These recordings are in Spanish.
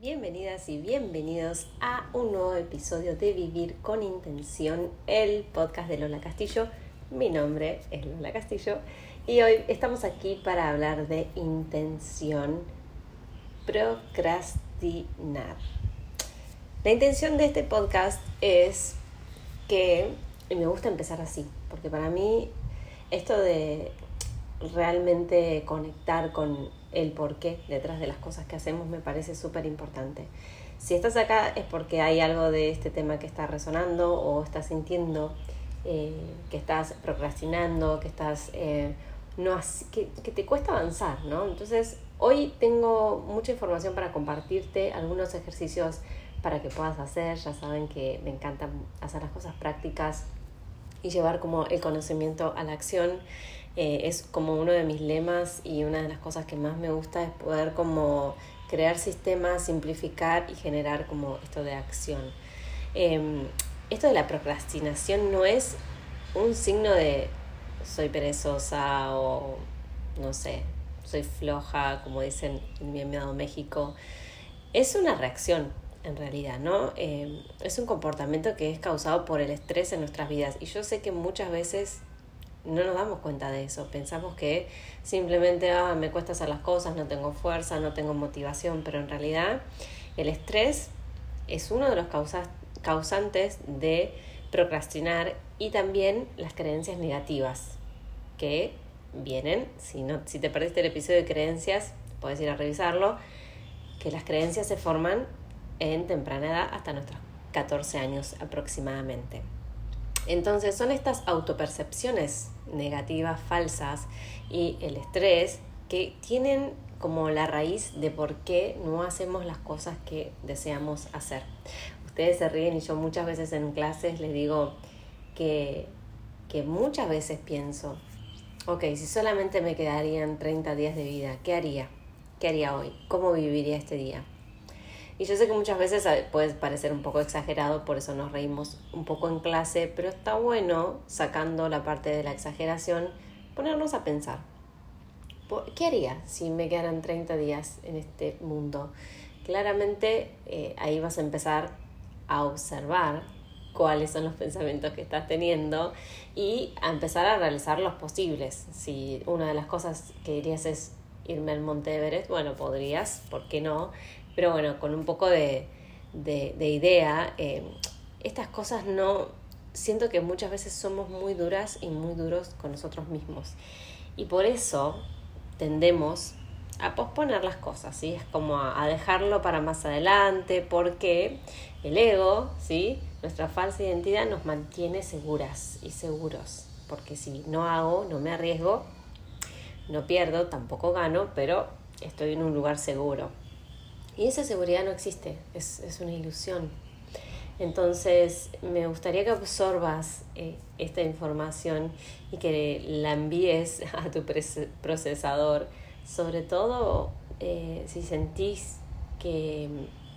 Bienvenidas y bienvenidos a un nuevo episodio de Vivir con Intención, el podcast de Lola Castillo. Mi nombre es Lola Castillo y hoy estamos aquí para hablar de intención, procrastinar. La intención de este podcast es que, y me gusta empezar así, porque para mí esto de realmente conectar con el porqué detrás de las cosas que hacemos me parece súper importante. Si estás acá es porque hay algo de este tema que está resonando o estás sintiendo eh, que estás procrastinando, que estás eh, no que, que, te cuesta avanzar, ¿no? Entonces hoy tengo mucha información para compartirte, algunos ejercicios para que puedas hacer. Ya saben que me encanta hacer las cosas prácticas y llevar como el conocimiento a la acción. Eh, es como uno de mis lemas y una de las cosas que más me gusta es poder como crear sistemas, simplificar y generar como esto de acción. Em, esto de la procrastinación no es un signo de soy perezosa o no sé, soy floja, como dicen en mi amado México. Es una reacción, en realidad, ¿no? Em, es un comportamiento que es causado por el estrés en nuestras vidas. Y yo sé que muchas veces no nos damos cuenta de eso. Pensamos que simplemente ah, me cuesta hacer las cosas, no tengo fuerza, no tengo motivación, pero en realidad el estrés es uno de los causantes de procrastinar y también las creencias negativas que vienen, si, no, si te perdiste el episodio de creencias, puedes ir a revisarlo, que las creencias se forman en temprana edad hasta nuestros 14 años aproximadamente. Entonces son estas autopercepciones negativas, falsas y el estrés que tienen como la raíz de por qué no hacemos las cosas que deseamos hacer. Ustedes se ríen y yo muchas veces en clases les digo que, que muchas veces pienso, ok, si solamente me quedarían 30 días de vida, ¿qué haría? ¿Qué haría hoy? ¿Cómo viviría este día? Y yo sé que muchas veces puede parecer un poco exagerado, por eso nos reímos un poco en clase, pero está bueno, sacando la parte de la exageración, ponernos a pensar. ¿Qué haría si me quedaran 30 días en este mundo? Claramente eh, ahí vas a empezar a observar cuáles son los pensamientos que estás teniendo y a empezar a realizar los posibles. Si una de las cosas que dirías es irme al Monte Everest, bueno, podrías, ¿por qué no? Pero bueno, con un poco de, idea, eh, estas cosas no, siento que muchas veces somos muy duras y muy duros con nosotros mismos. Y por eso tendemos a posponer las cosas, ¿sí? Es como a, dejarlo para más adelante, porque el ego, ¿sí? Nuestra falsa identidad nos mantiene seguras y seguros. Porque si no hago, no me arriesgo, no pierdo, tampoco gano, pero estoy en un lugar seguro. Y esa seguridad no existe, es, es una ilusión. Entonces, me gustaría que absorbas eh, esta información y que la envíes a tu procesador, sobre todo eh, si sentís que,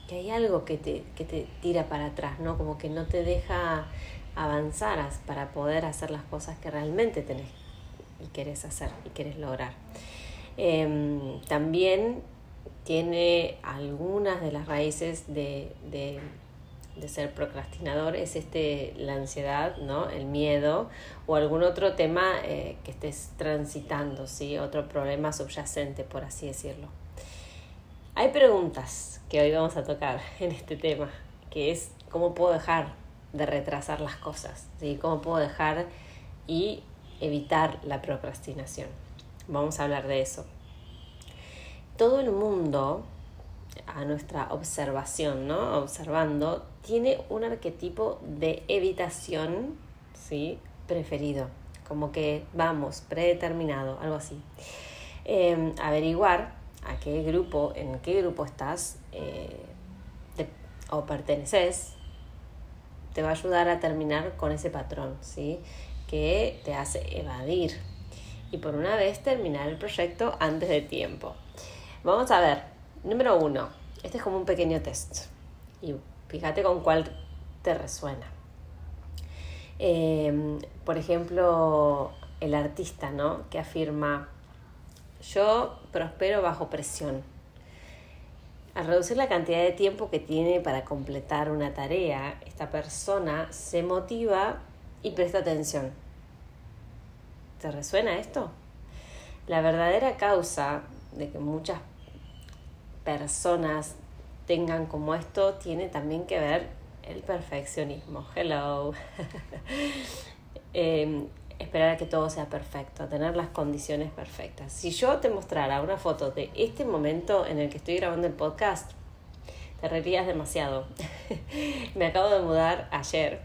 que, hay algo que te, que te tira para atrás, ¿no? Como que no te deja avanzar para poder hacer las cosas que realmente tenés y querés hacer y querés lograr. Em, también tiene algunas de las raíces de, de, ser procrastinador, es este, la ansiedad, ¿no? el miedo o algún otro tema eh, que estés transitando, ¿sí? otro problema subyacente, por así decirlo. Hay preguntas que hoy vamos a tocar en este tema, que es cómo puedo dejar de retrasar las cosas, ¿sí? cómo puedo dejar y evitar la procrastinación. Vamos a hablar de eso todo el mundo, a nuestra observación, ¿no? Observando, tiene un arquetipo de evitación, ¿sí? Preferido, como que vamos, predeterminado, algo así. Em, averiguar a qué grupo, en qué grupo estás eh, o perteneces, te va a ayudar a terminar con ese patrón, ¿sí? Que te hace evadir y por una vez terminar el proyecto antes de tiempo. Vamos a ver, número uno, este es como un pequeño test y fíjate con cuál te resuena. Em, por ejemplo, el artista, ¿no? Que afirma, yo prospero bajo presión. al reducir la cantidad de tiempo que tiene para completar una tarea, esta persona se motiva y presta atención. ¿Te resuena esto? La verdadera causa de que muchas personas tengan como esto tiene también que ver el perfeccionismo. Hello. Em, esperar a que todo sea perfecto, tener las condiciones perfectas. Si yo te mostrara una foto de este momento en el que estoy grabando el podcast, te reirías demasiado. Me acabo de mudar ayer,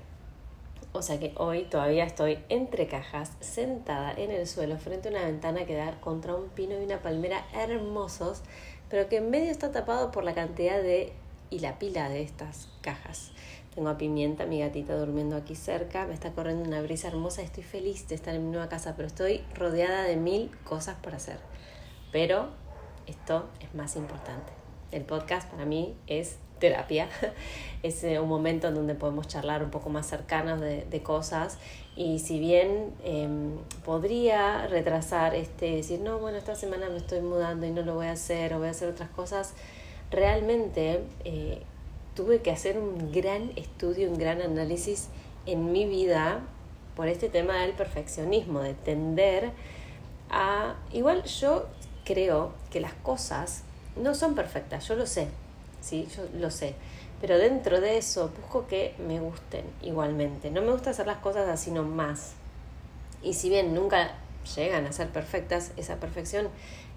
o sea que hoy todavía estoy entre cajas, sentada en el suelo frente a una ventana que da contra un pino y una palmera hermosos, pero que en medio está tapado por la cantidad de y la pila de estas cajas. Tengo a Pimienta, mi gatita, durmiendo aquí cerca. Me está corriendo una brisa hermosa. Estoy feliz de estar en mi nueva casa, pero estoy rodeada de mil cosas por hacer. Pero esto es más importante. El podcast para mí es terapia. Es eh, un momento en donde podemos charlar un poco más cercanos de, cosas. Y si bien em, podría retrasar este, decir, no, bueno, esta semana me estoy mudando y no lo voy a hacer o voy a hacer otras cosas, realmente eh, tuve que hacer un gran estudio, un gran análisis en mi vida por este tema del perfeccionismo, de tender a... Igual yo creo que las cosas no son perfectas, yo lo sé, sí, yo lo sé, pero dentro de eso busco que me gusten igualmente. No me gusta hacer las cosas así nomás. Y si bien nunca llegan a ser perfectas, esa perfección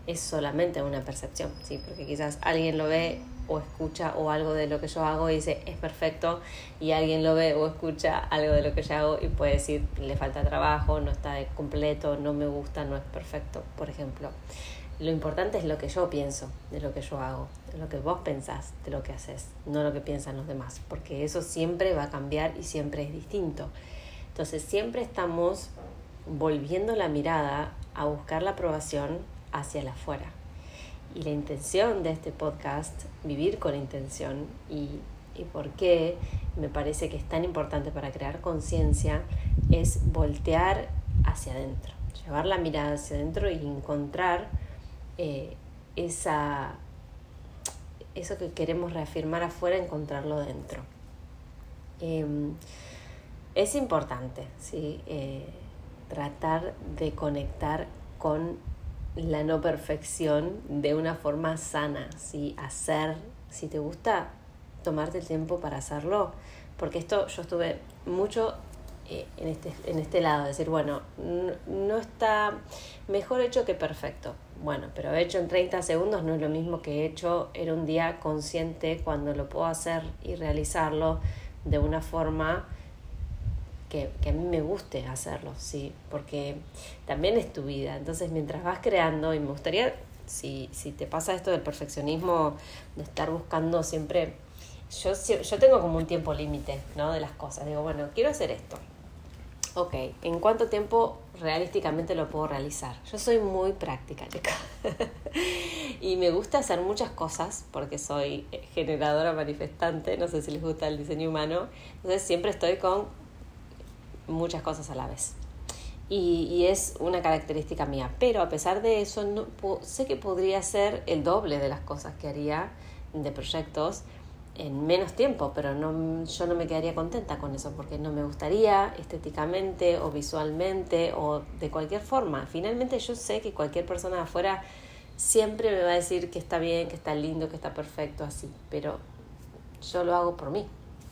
es solamente una percepción, ¿sí? porque quizás alguien lo ve o escucha o algo de lo que yo hago y dice es perfecto y alguien lo ve o escucha algo de lo que yo hago y puede decir le falta trabajo, no está completo, no me gusta, no es perfecto, por ejemplo. Lo importante es lo que yo pienso de lo que yo hago, de lo que vos pensás de lo que haces, no lo que piensan los demás, porque eso siempre va a cambiar y siempre es distinto. Entonces siempre estamos volviendo la mirada a buscar la aprobación hacia la afuera. Y la intención de este podcast, vivir con intención y, y por qué me parece que es tan importante para crear conciencia, es voltear hacia adentro, llevar la mirada hacia adentro y encontrar eh, esa, eso que queremos reafirmar afuera, encontrarlo dentro. Em, es importante, ¿sí? Eh, tratar de conectar con la no perfección de una forma sana, ¿sí? hacer, si te gusta, tomarte el tiempo para hacerlo, porque esto yo estuve mucho en, este, en este lado, decir, bueno, no, está mejor hecho que perfecto. Bueno, pero hecho en 30 segundos no es lo mismo que hecho en un día consciente cuando lo puedo hacer y realizarlo de una forma que, a mí me guste hacerlo, sí, porque también es tu vida. Entonces, mientras vas creando, y me gustaría, si, si te pasa esto del perfeccionismo, de estar buscando siempre, yo, yo tengo como un tiempo límite, ¿no? De las cosas. Digo, bueno, quiero hacer esto. Ok, ¿en cuánto tiempo realísticamente lo puedo realizar? Yo soy muy práctica, chica. y me gusta hacer muchas cosas porque soy generadora manifestante, no sé si les gusta el diseño humano. Entonces siempre estoy con muchas cosas a la vez. Y, es una característica mía. Pero a pesar de eso, no, sé que podría ser el doble de las cosas que haría de proyectos en menos tiempo, pero no, yo no me quedaría contenta con eso porque no me gustaría estéticamente o visualmente o de cualquier forma. Finalmente yo sé que cualquier persona de afuera siempre me va a decir que está bien, que está lindo, que está perfecto así, pero yo lo hago por mí,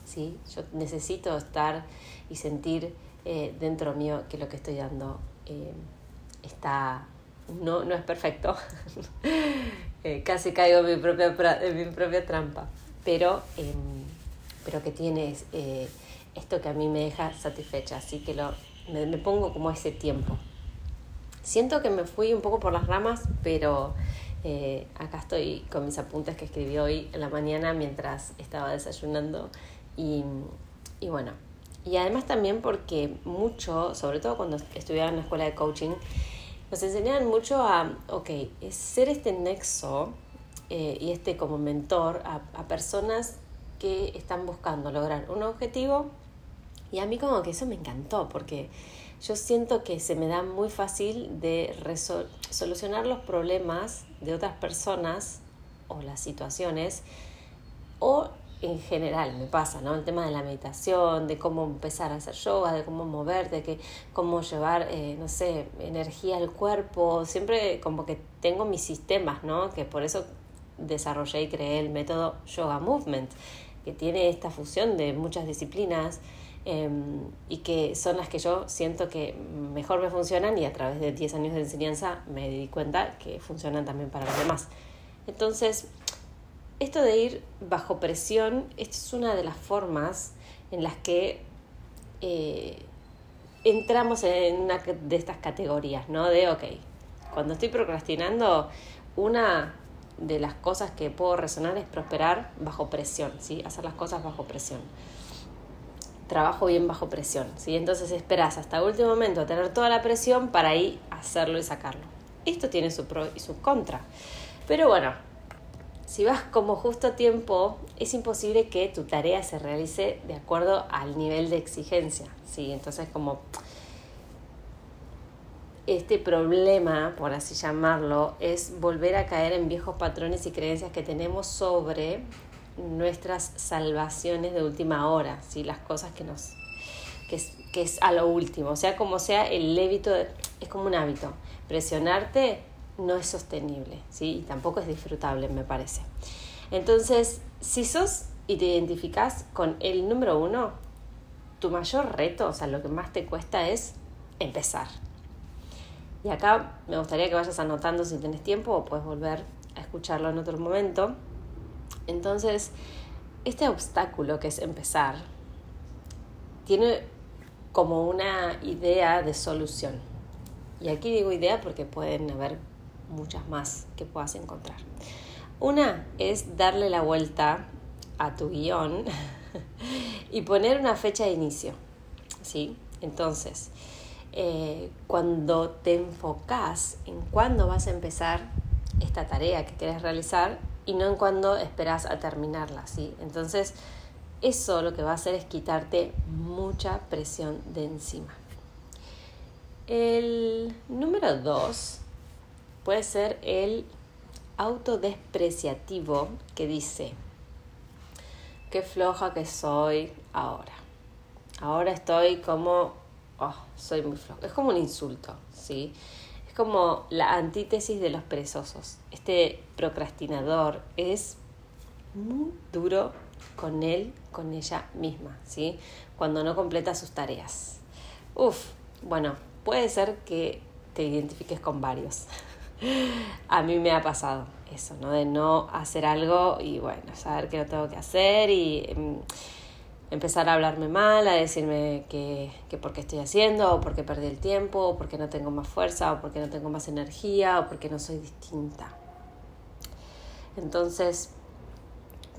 ¿sí? Yo necesito estar y sentir eh, dentro mío que lo que estoy dando eh, está no, no es perfecto. Eh, casi caigo en mi propia, en mi propia trampa. Pero, em, pero que tiene esto que a mí me deja satisfecha. Así que lo, me, me, pongo como ese tiempo. Siento que me fui un poco por las ramas, pero acá estoy con mis apuntes que escribí hoy en la mañana mientras estaba desayunando. Y, y bueno, y además también porque mucho, sobre todo cuando estudiaba en la escuela de coaching, nos enseñaban mucho a, ok, ser este nexo eh, y este como mentor a, personas que están buscando lograr un objetivo. Y a mí como que eso me encantó porque yo siento que se me da muy fácil de solucionar los problemas de otras personas o las situaciones, o en general me pasa, ¿no? El tema de la meditación, de cómo empezar a hacer yoga, de cómo moverte, de cómo llevar, eh, no sé, energía al cuerpo. Siempre como que tengo mis sistemas, ¿no? Que por eso desarrollé y creé el método Yoga Movement, que tiene esta fusión de muchas disciplinas em, y que son las que yo siento que mejor me funcionan y a través de 10 años de enseñanza me di cuenta que funcionan también para los demás. Entonces, esto de ir bajo presión, esto es una de las formas en las que eh, entramos en una de estas categorías, ¿no? De, ok, cuando estoy procrastinando, una de las cosas que puedo resonar es prosperar bajo presión, ¿sí? Hacer las cosas bajo presión. Trabajo bien bajo presión, ¿sí? Entonces esperas hasta el último momento a tener toda la presión para ahí hacerlo y sacarlo. Esto tiene su pro y su contra. Pero bueno, si vas como justo a tiempo, es imposible que tu tarea se realice de acuerdo al nivel de exigencia, ¿sí? Entonces como este problema, por así llamarlo, es volver a caer en viejos patrones y creencias que tenemos sobre nuestras salvaciones de última hora, ¿sí? las cosas que nos que es, que es a lo último, o sea, como sea el lébito, es como un hábito. Presionarte no es sostenible, ¿sí? Y tampoco es disfrutable, me parece. Entonces, si sos y te identificas con el número uno, tu mayor reto, o sea, lo que más te cuesta es empezar. Y acá me gustaría que vayas anotando si tienes tiempo o puedes volver a escucharlo en otro momento. Entonces, este obstáculo que es empezar, tiene como una idea de solución. Y aquí digo idea porque pueden haber muchas más que puedas encontrar. Una es darle la vuelta a tu guion y poner una fecha de inicio. ¿sí? Entonces, eh, cuando te enfocas en cuándo vas a empezar esta tarea que quieres realizar y no en cuándo esperas a terminarla. ¿sí? Entonces, eso lo que va a hacer es quitarte mucha presión de encima. El número dos puede ser el autodespreciativo que dice, qué floja que soy ahora. Ahora estoy como, oh, soy muy floja. Es como un insulto, ¿sí? Es como la antítesis de los perezosos. Este procrastinador es muy duro con él, con ella misma, ¿sí? Cuando no completa sus tareas. Uf, bueno, puede ser que te identifiques con varios. a mí me ha pasado eso, ¿no? De no hacer algo y bueno, saber que lo tengo que hacer y em, empezar a hablarme mal, a decirme que, que por qué estoy haciendo, o porque perdí el tiempo, o porque no tengo más fuerza, o porque no tengo más energía, o porque no soy distinta. Entonces,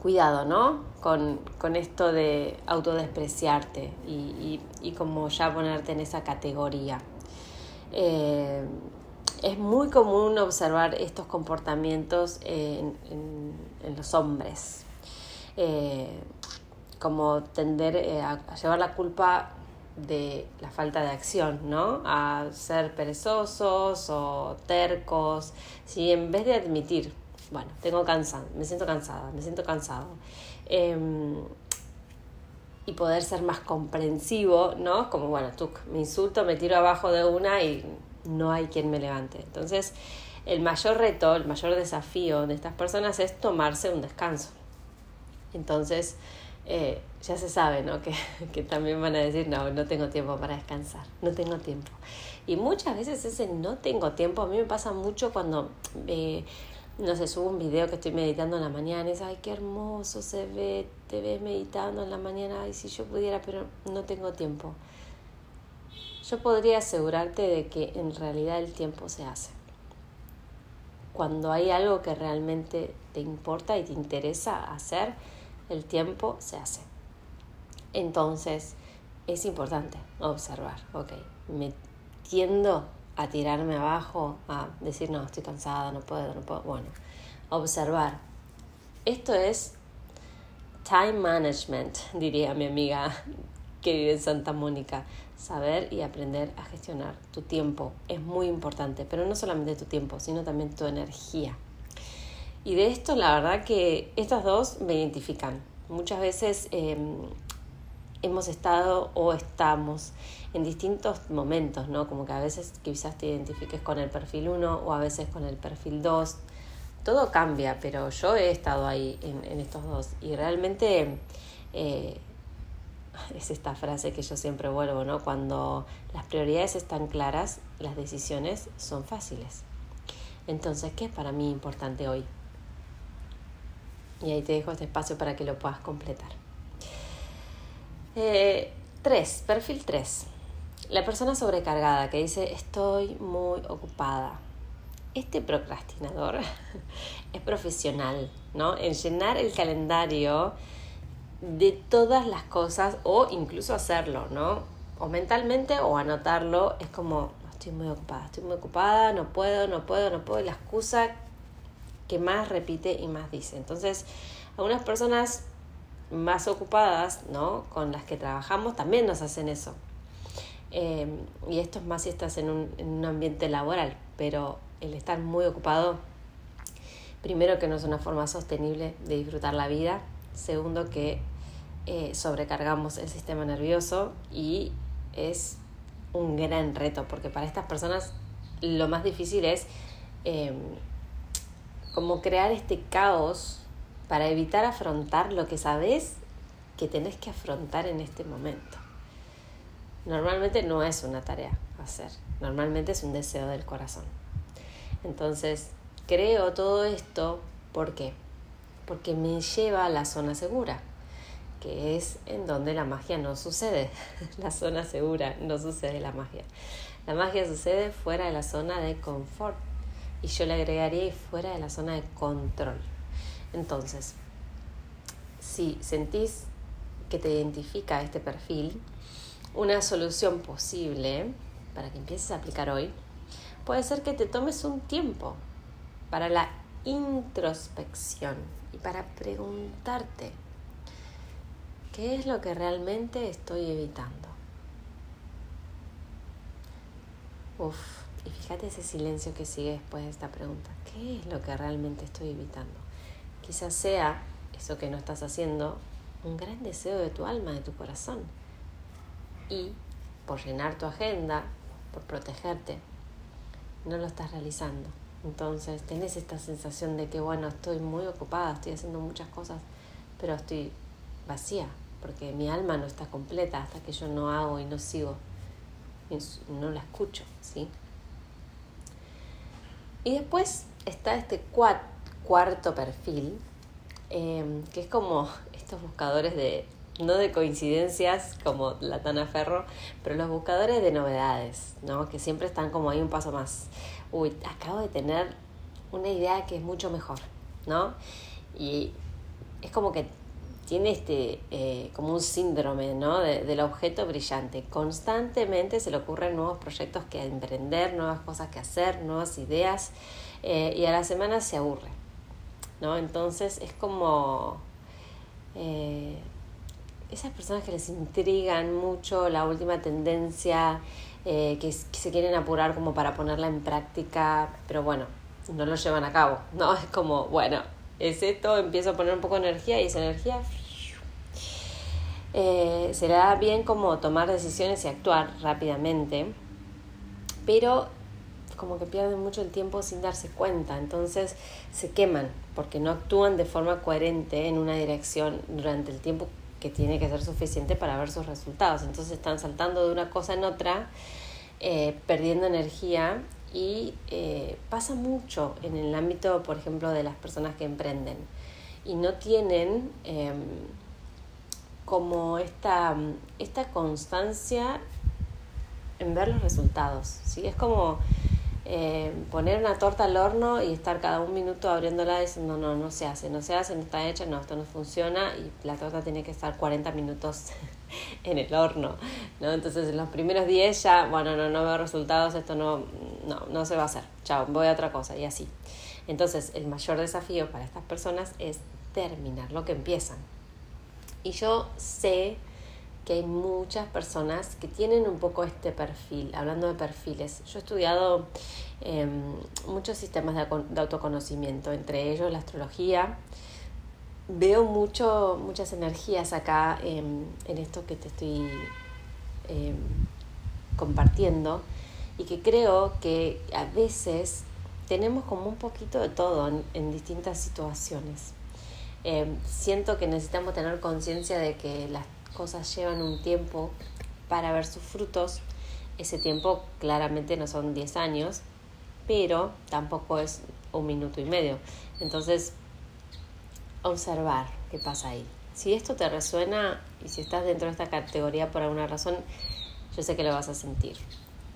cuidado, ¿no? Con, con esto de autodespreciarte y, y, y, como ya ponerte en esa categoría. Eh, es muy común observar estos comportamientos en, los hombres, eh, como tender eh, a, llevar la culpa de la falta de acción, ¿no? A ser perezosos o tercos, si en vez de admitir, bueno, tengo cansado, me siento cansada, me siento cansado, em, y poder ser más comprensivo, ¿no? Como, bueno, tú me insulto, me tiro abajo de una y no hay quien me levante. Entonces, el mayor reto, el mayor desafío de estas personas es tomarse un descanso. Entonces, eh, ya se sabe, ¿no? Que, que, también van a decir, no, no tengo tiempo para descansar, no tengo tiempo. Y muchas veces ese no tengo tiempo, a mí me pasa mucho cuando, eh, no sé, subo un video que estoy meditando en la mañana y es, ay, qué hermoso se ve, te ves meditando en la mañana, ay, si yo pudiera, pero no tengo tiempo. Yo podría asegurarte de que en realidad el tiempo se hace. Cuando hay algo que realmente te importa y te interesa hacer, el tiempo se hace. Entonces, es importante observar, ok, me tiendo a tirarme abajo, a decir, no, estoy cansada, no puedo, no puedo. Bueno, observar. Esto es time management, diría mi amiga que vive en Santa Mónica. Saber y aprender a gestionar tu tiempo es muy importante, pero no solamente tu tiempo, sino también tu energía. Y de esto la verdad que estas dos me identifican. Muchas veces em, hemos estado o estamos en distintos momentos, ¿no? Como que a veces quizás te identifiques con el perfil 1 o a veces con el perfil 2. Todo cambia, pero yo he estado ahí en, estos dos y realmente eh, es esta frase que yo siempre vuelvo, ¿no? Cuando las prioridades están claras, las decisiones son fáciles. Entonces, ¿qué es para mí importante hoy? Y ahí te dejo este espacio para que lo puedas completar. 3. Eh, perfil 3. La persona sobrecargada que dice estoy muy ocupada. Este procrastinador es profesional, ¿no? En llenar el calendario de todas las cosas o incluso hacerlo, ¿no? O mentalmente o anotarlo, es como, estoy muy ocupada, estoy muy ocupada, no puedo, no puedo, no puedo, y la excusa que más repite y más dice. Entonces, algunas personas más ocupadas, ¿no? Con las que trabajamos también nos hacen eso. Em, y esto es más si estás en un, en un ambiente laboral, pero el estar muy ocupado, primero que no es una forma sostenible de disfrutar la vida, segundo que eh, sobrecargamos el sistema nervioso y es un gran reto, porque para estas personas lo más difícil es em, como crear este caos para evitar afrontar lo que sabes que tenés que afrontar en este momento. Normalmente no es una tarea hacer, normalmente es un deseo del corazón. Entonces, creo todo esto, ¿por qué? Porque me lleva a la zona segura, que es en donde la magia no sucede. la zona segura no sucede la magia. La magia sucede fuera de la zona de confort y yo le agregaría fuera de la zona de control. Entonces, si sentís que te identifica este perfil, una solución posible para que empieces a aplicar hoy puede ser que te tomes un tiempo para la introspección y para preguntarte qué es lo que realmente estoy evitando. Uf, y fíjate ese silencio que sigue después de esta pregunta. ¿Qué es lo que realmente estoy evitando? Quizás sea eso que no estás haciendo, un gran deseo de tu alma, de tu corazón. Y por llenar tu agenda, por protegerte, no lo estás realizando. Entonces tenés esta sensación de que, bueno, estoy muy ocupada, estoy haciendo muchas cosas, pero estoy vacía, porque mi alma no está completa hasta que yo no hago y no sigo, no la escucho, ¿sí? Y después está este cuarto perfil, em, que es como estos buscadores de, no de coincidencias como la Tana Ferro, pero los buscadores de novedades, ¿no? Que siempre están como ahí un paso más. Uy, acabo de tener una idea que es mucho mejor, ¿no? Y es como que tiene este eh, como un síndrome ¿no? del objeto brillante. Constantemente se le ocurren nuevos proyectos que emprender, nuevas cosas que hacer, nuevas ideas eh, y a la semana se aburre. ¿no? Entonces es como eh, esas personas que les intrigan mucho la última tendencia, que, que, se quieren apurar como para ponerla en práctica, pero bueno, no lo llevan a cabo. No, es como, bueno, es esto, empiezo a poner un poco de energía y esa energía eh, será bien como tomar decisiones y actuar rápidamente, pero como que pierden mucho el tiempo sin darse cuenta, entonces se queman porque no actúan de forma coherente en una dirección durante el tiempo que tiene que ser suficiente para ver sus resultados, entonces están saltando de una cosa en otra, eh, perdiendo energía y eh, pasa mucho en el ámbito, por ejemplo, de las personas que emprenden y no tienen em, como esta, esta constancia en ver los resultados. ¿sí? Es como eh, poner una torta al horno y estar cada un minuto abriéndola diciendo no, no se hace, no se hace, no está hecha, no, esto no funciona y la torta tiene que estar 40 minutos en el horno. ¿no? Entonces en los primeros 10 ya, bueno, no, no veo resultados, esto no, no, no se va a hacer, chao, voy a otra cosa y así. Entonces el mayor desafío para estas personas es terminar lo que empiezan. Y yo sé que hay muchas personas que tienen un poco este perfil, hablando de perfiles. Yo he estudiado em, muchos sistemas de, autoconocimiento, entre ellos la astrología. Veo mucho, muchas energías acá en esto que te estoy em, compartiendo y que creo que a veces tenemos como un poquito de todo en, distintas situaciones. Em, siento que necesitamos tener conciencia de que las cosas llevan un tiempo para ver sus frutos. Ese tiempo claramente no son 10 años, pero tampoco es un minuto y medio. Entonces, observar qué pasa ahí. Si esto te resuena y si estás dentro de esta categoría por alguna razón, yo sé que lo vas a sentir.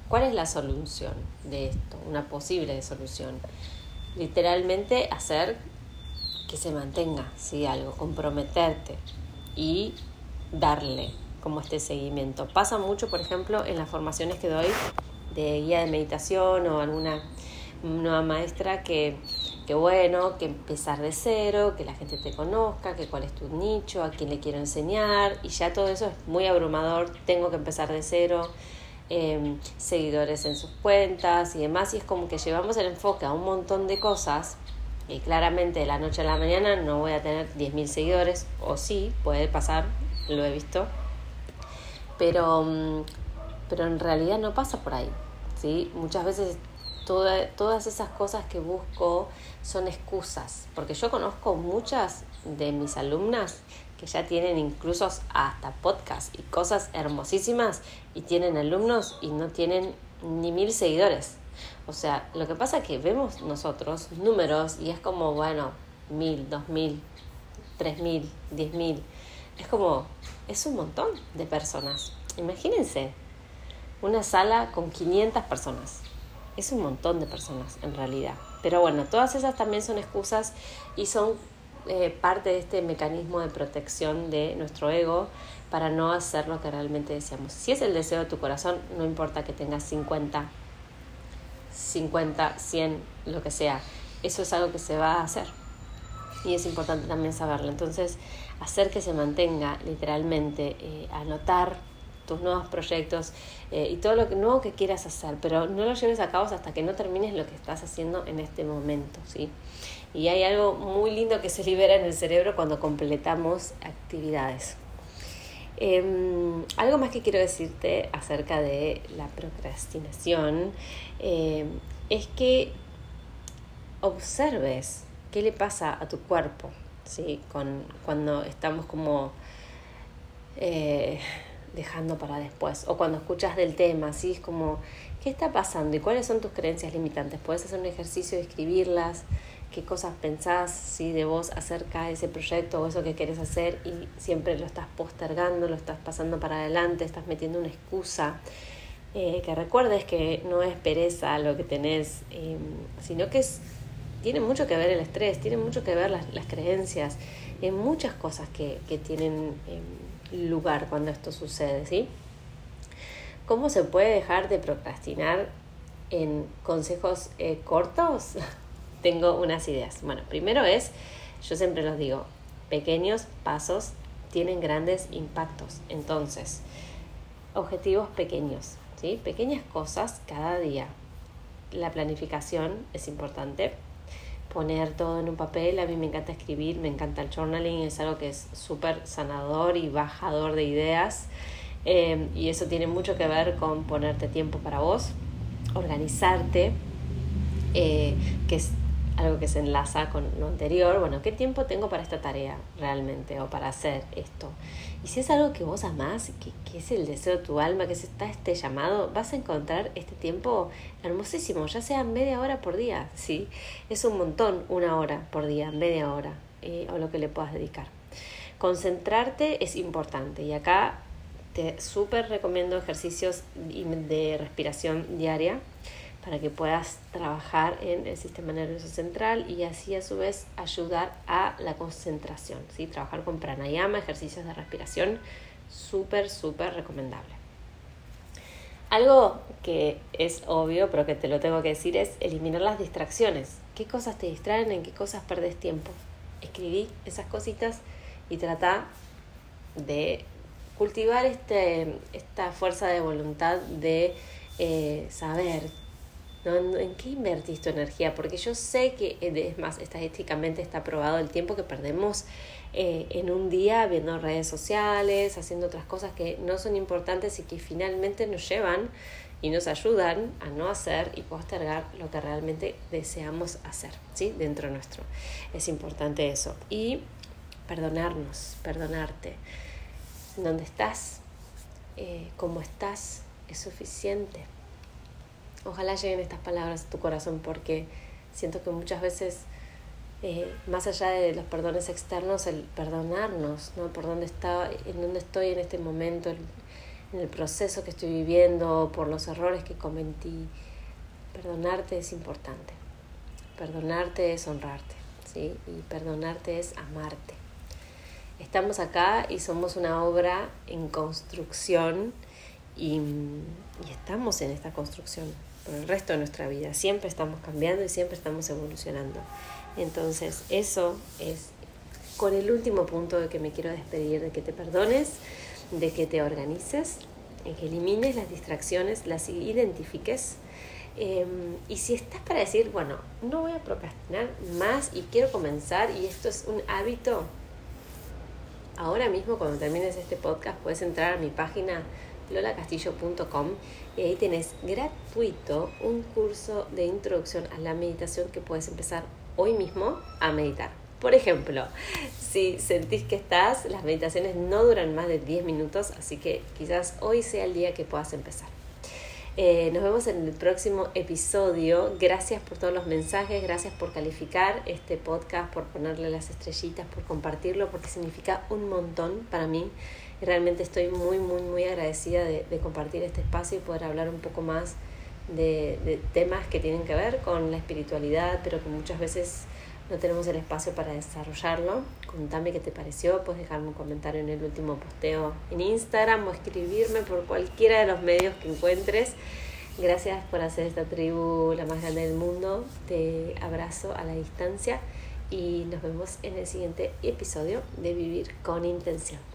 ¿Cuál es la solución de esto? Una posible solución. Literalmente hacer que se mantenga, ¿sí? Algo, comprometerte y darle como este seguimiento. Pasa mucho, por ejemplo, en las formaciones que doy de guía de meditación o alguna nueva maestra que, que bueno, que empezar de cero, que la gente te conozca, que cuál es tu nicho, a quién le quiero enseñar y ya todo eso es muy abrumador, tengo que empezar de cero, em, seguidores en sus cuentas y demás y es como que llevamos el enfoque a un montón de cosas y claramente de la noche a la mañana no voy a tener 10.000 seguidores o sí, puede pasar, lo he visto, pero, mm, pero en realidad no pasa por ahí. ¿sí? Muchas veces todas esas cosas que busco son excusas, porque yo conozco muchas de mis alumnas que ya tienen incluso hasta podcast y cosas hermosísimas y tienen alumnos y no tienen ni mil seguidores. O sea, lo que pasa es que vemos nosotros números y es como, bueno, mil, dos mil, tres mil, diez mil. Es como, es un montón de personas. Imagínense, una sala con 500 personas. Es un montón de personas en realidad. Pero bueno, todas esas también son excusas y son eh, parte de este mecanismo de protección de nuestro ego para no hacer lo que realmente deseamos. Si es el deseo de tu corazón, no importa que tengas 50, 50, 100, lo que sea. Eso es algo que se va a hacer. Y es importante también saberlo. Entonces, hacer que se mantenga literalmente, eh, anotar tus nuevos proyectos eh, y todo lo que, nuevo que quieras hacer, pero no lo lleves a cabo hasta que no termines lo que estás haciendo en este momento, ¿sí? Y hay algo muy lindo que se libera en el cerebro cuando completamos actividades. Em, algo más que quiero decirte acerca de la procrastinación em, es que observes qué le pasa a tu cuerpo, ¿sí? Con, cuando estamos como eh, dejando para después o cuando escuchas del tema, ¿sí? Es como, ¿qué está pasando y cuáles son tus creencias limitantes? Puedes hacer un ejercicio de escribirlas, qué cosas pensás ¿sí? de vos acerca de ese proyecto o eso que querés hacer y siempre lo estás postergando, lo estás pasando para adelante, estás metiendo una excusa. Eh, que recuerdes que no es pereza lo que tenés, em, sino que es tiene mucho que ver el estrés, tiene mucho que ver las, creencias, en muchas cosas que, tienen em, lugar cuando esto sucede, ¿sí? ¿Cómo se puede dejar de procrastinar en consejos eh, cortos? Tengo unas ideas. Bueno, primero es, yo siempre los digo, pequeños pasos tienen grandes impactos. Entonces, objetivos pequeños, ¿sí? Pequeñas cosas cada día. La planificación es importante poner todo en un papel. A mí me encanta escribir, me encanta el journaling, es algo que es súper sanador y bajador de ideas. Eh, y eso tiene mucho que ver con ponerte tiempo para vos, organizarte, eh, que algo que se enlaza con lo anterior, bueno, ¿qué tiempo tengo para esta tarea realmente o para hacer esto? Y si es algo que vos amás, que, que es el deseo de tu alma, que está este llamado, vas a encontrar este tiempo hermosísimo, ya sea media hora por día, ¿sí? Es un montón, una hora por día, media hora, eh, o lo que le puedas dedicar. Concentrarte es importante y acá te súper recomiendo ejercicios de respiración diaria para que puedas trabajar en el sistema nervioso central y así a su vez ayudar a la concentración. ¿sí? Trabajar con pranayama, ejercicios de respiración, súper, súper recomendable. Algo que es obvio, pero que te lo tengo que decir, es eliminar las distracciones. ¿Qué cosas te distraen? ¿En qué cosas perdes tiempo? Escribí esas cositas y trata de cultivar este, esta fuerza de voluntad de eh, saber ¿En qué invertís tu energía? Porque yo sé que, eh, es más, estadísticamente está probado el tiempo que perdemos eh, en un día viendo redes sociales, haciendo otras cosas que no son importantes y que finalmente nos llevan y nos ayudan a no hacer y postergar lo que realmente deseamos hacer, ¿sí? Dentro nuestro. Es importante eso. Y perdonarnos, perdonarte. ¿Dónde estás? Eh, ¿Cómo estás? Es suficiente. Ojalá lleguen estas palabras a tu corazón porque siento que muchas veces, eh, más allá de los perdones externos, el perdonarnos, ¿no? Por dónde está, en dónde estoy en este momento, en el proceso que estoy viviendo, por los errores que cometí. Perdonarte es importante. Perdonarte es honrarte, ¿sí? Y perdonarte es amarte. Estamos acá y somos una obra en construcción y, y estamos en esta construcción por el resto de nuestra vida. Siempre estamos cambiando y siempre estamos evolucionando. Entonces, eso es con el último punto de que me quiero despedir, de que te perdones, de que te organices, de que elimines las distracciones, las identifiques. Em, y si estás para decir, bueno, no voy a procrastinar más y quiero comenzar y esto es un hábito, ahora mismo cuando termines este podcast puedes entrar a mi página lolacastillo.com y ahí tenés gratuito un curso de introducción a la meditación que puedes empezar hoy mismo a meditar. Por ejemplo, si sentís que estás, las meditaciones no duran más de 10 minutos, así que quizás hoy sea el día que puedas empezar. Eh, nos vemos en el próximo episodio. Gracias por todos los mensajes, gracias por calificar este podcast, por ponerle las estrellitas, por compartirlo, porque significa un montón para mí realmente estoy muy, muy, muy agradecida de, compartir este espacio y poder hablar un poco más de, temas que tienen que ver con la espiritualidad, pero que muchas veces no tenemos el espacio para desarrollarlo. Contame qué te pareció, puedes dejarme un comentario en el último posteo en Instagram o escribirme por cualquiera de los medios que encuentres. Gracias por hacer esta tribu la más grande del mundo. Te abrazo a la distancia y nos vemos en el siguiente episodio de Vivir con Intención.